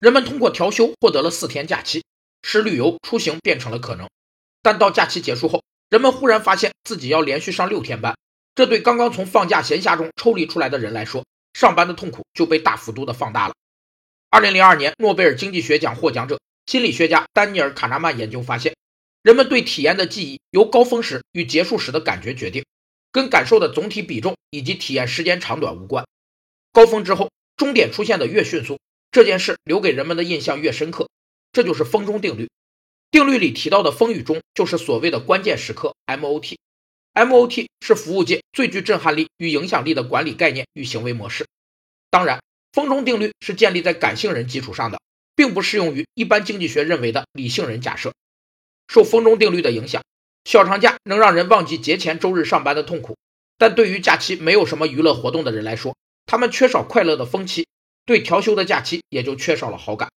人们通过调休获得了四天假期，使旅游出行变成了可能。但到假期结束后，人们忽然发现自己要连续上六天班，这对刚刚从放假闲暇中抽离出来的人来说，上班的痛苦就被大幅度的放大了。二零零二年诺贝尔经济学奖获奖者、心理学家丹尼尔·卡纳曼研究发现，人们对体验的记忆由高峰时与结束时的感觉决定，跟感受的总体比重以及体验时间长短无关。高峰之后，终点出现的越迅速，这件事留给人们的印象越深刻。这就是风中定律。定律里提到的风雨中，就是所谓的关键时刻 （MOT）。MOT 是服务界最具震撼力与影响力的管理概念与行为模式。当然，风中定律是建立在感性人基础上的，并不适用于一般经济学认为的理性人假设。受风中定律的影响，小长假能让人忘记节前周日上班的痛苦，但对于假期没有什么娱乐活动的人来说，他们缺少快乐的风气，对调休的假期也就缺少了好感。